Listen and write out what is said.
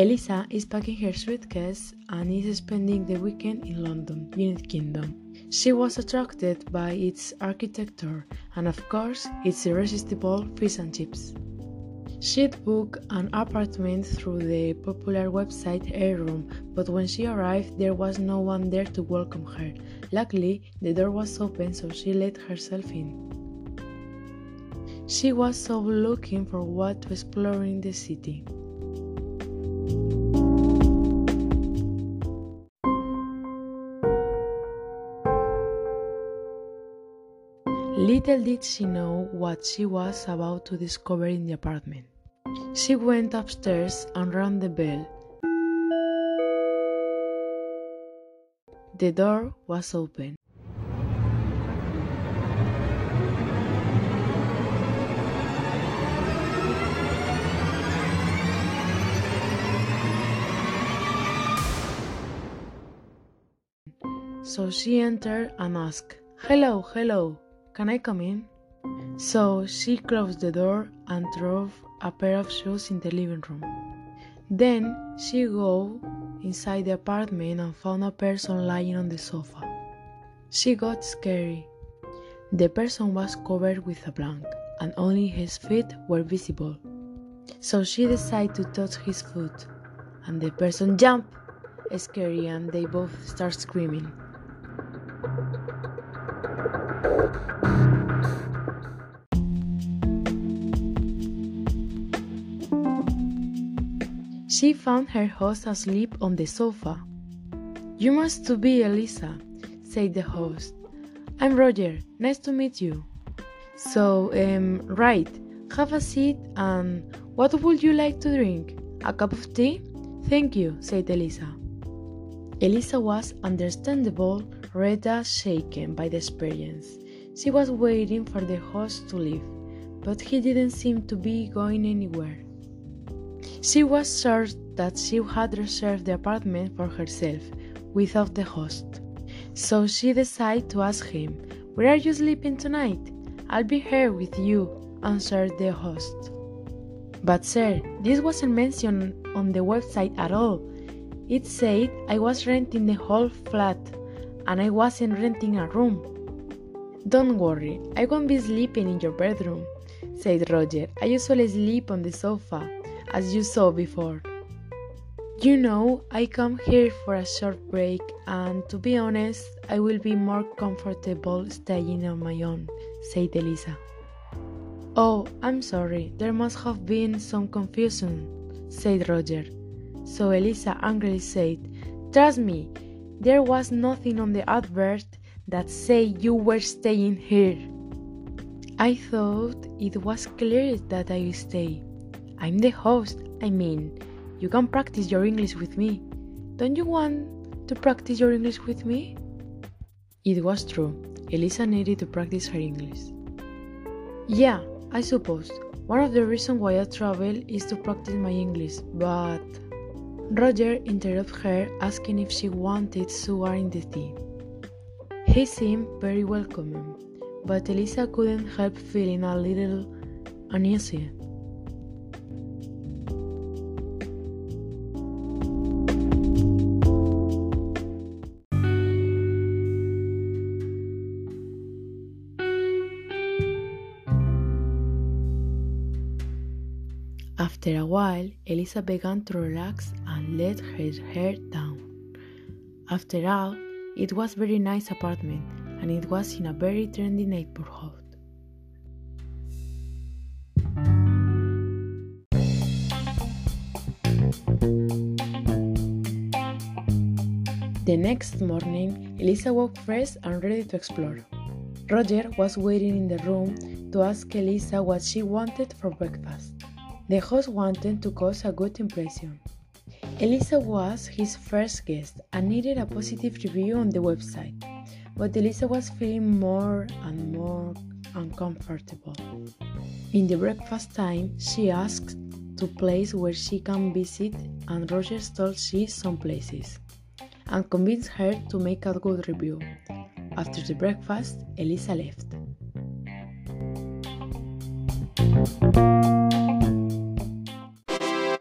Elisa is packing her suitcase and is spending the weekend in London, United Kingdom. She was attracted by its architecture and, of course, its irresistible fish and chips. She'd booked an apartment through the popular website Airroom, but when she arrived, there was no one there to welcome her. Luckily, the door was open, so she let herself in. She was so looking for what to explore in the city. Little did she know what she was about to discover in the apartment. She went upstairs and rang the bell. The door was open. So she entered and asked, Hello, hello, can I come in? So she closed the door and threw a pair of shoes in the living room. Then she go inside the apartment and found a person lying on the sofa. She got scary. The person was covered with a blanket and only his feet were visible. So she decided to touch his foot and the person jumped scary and they both start screaming. She found her host asleep on the sofa. You must be Elisa, said the host. I'm Roger. Nice to meet you. So, um, right. Have a seat and what would you like to drink? A cup of tea? Thank you, said Elisa. Elisa was understandable, rather shaken by the experience. She was waiting for the host to leave, but he didn't seem to be going anywhere. She was sure that she had reserved the apartment for herself without the host. So she decided to ask him, Where are you sleeping tonight? I'll be here with you, answered the host. But, sir, this wasn't mentioned on the website at all. It said I was renting the whole flat and I wasn't renting a room. Don't worry, I won't be sleeping in your bedroom, said Roger. I usually sleep on the sofa as you saw before. You know, I come here for a short break, and to be honest, I will be more comfortable staying on my own, said Elisa. Oh, I'm sorry, there must have been some confusion, said Roger. So Elisa angrily said, Trust me, there was nothing on the advert that said you were staying here. I thought it was clear that I stay. I'm the host. I mean, you can practice your English with me. Don't you want to practice your English with me? It was true. Elisa needed to practice her English. Yeah, I suppose. One of the reasons why I travel is to practice my English, but. Roger interrupted her, asking if she wanted sugar in the tea. He seemed very welcoming, but Elisa couldn't help feeling a little uneasy. After a while, Elisa began to relax and let her hair down. After all, it was a very nice apartment and it was in a very trendy neighborhood. The next morning, Elisa woke fresh and ready to explore. Roger was waiting in the room to ask Elisa what she wanted for breakfast. The host wanted to cause a good impression. Elisa was his first guest and needed a positive review on the website, but Elisa was feeling more and more uncomfortable. In the breakfast time, she asked to place where she can visit, and Roger told she some places and convinced her to make a good review. After the breakfast, Elisa left.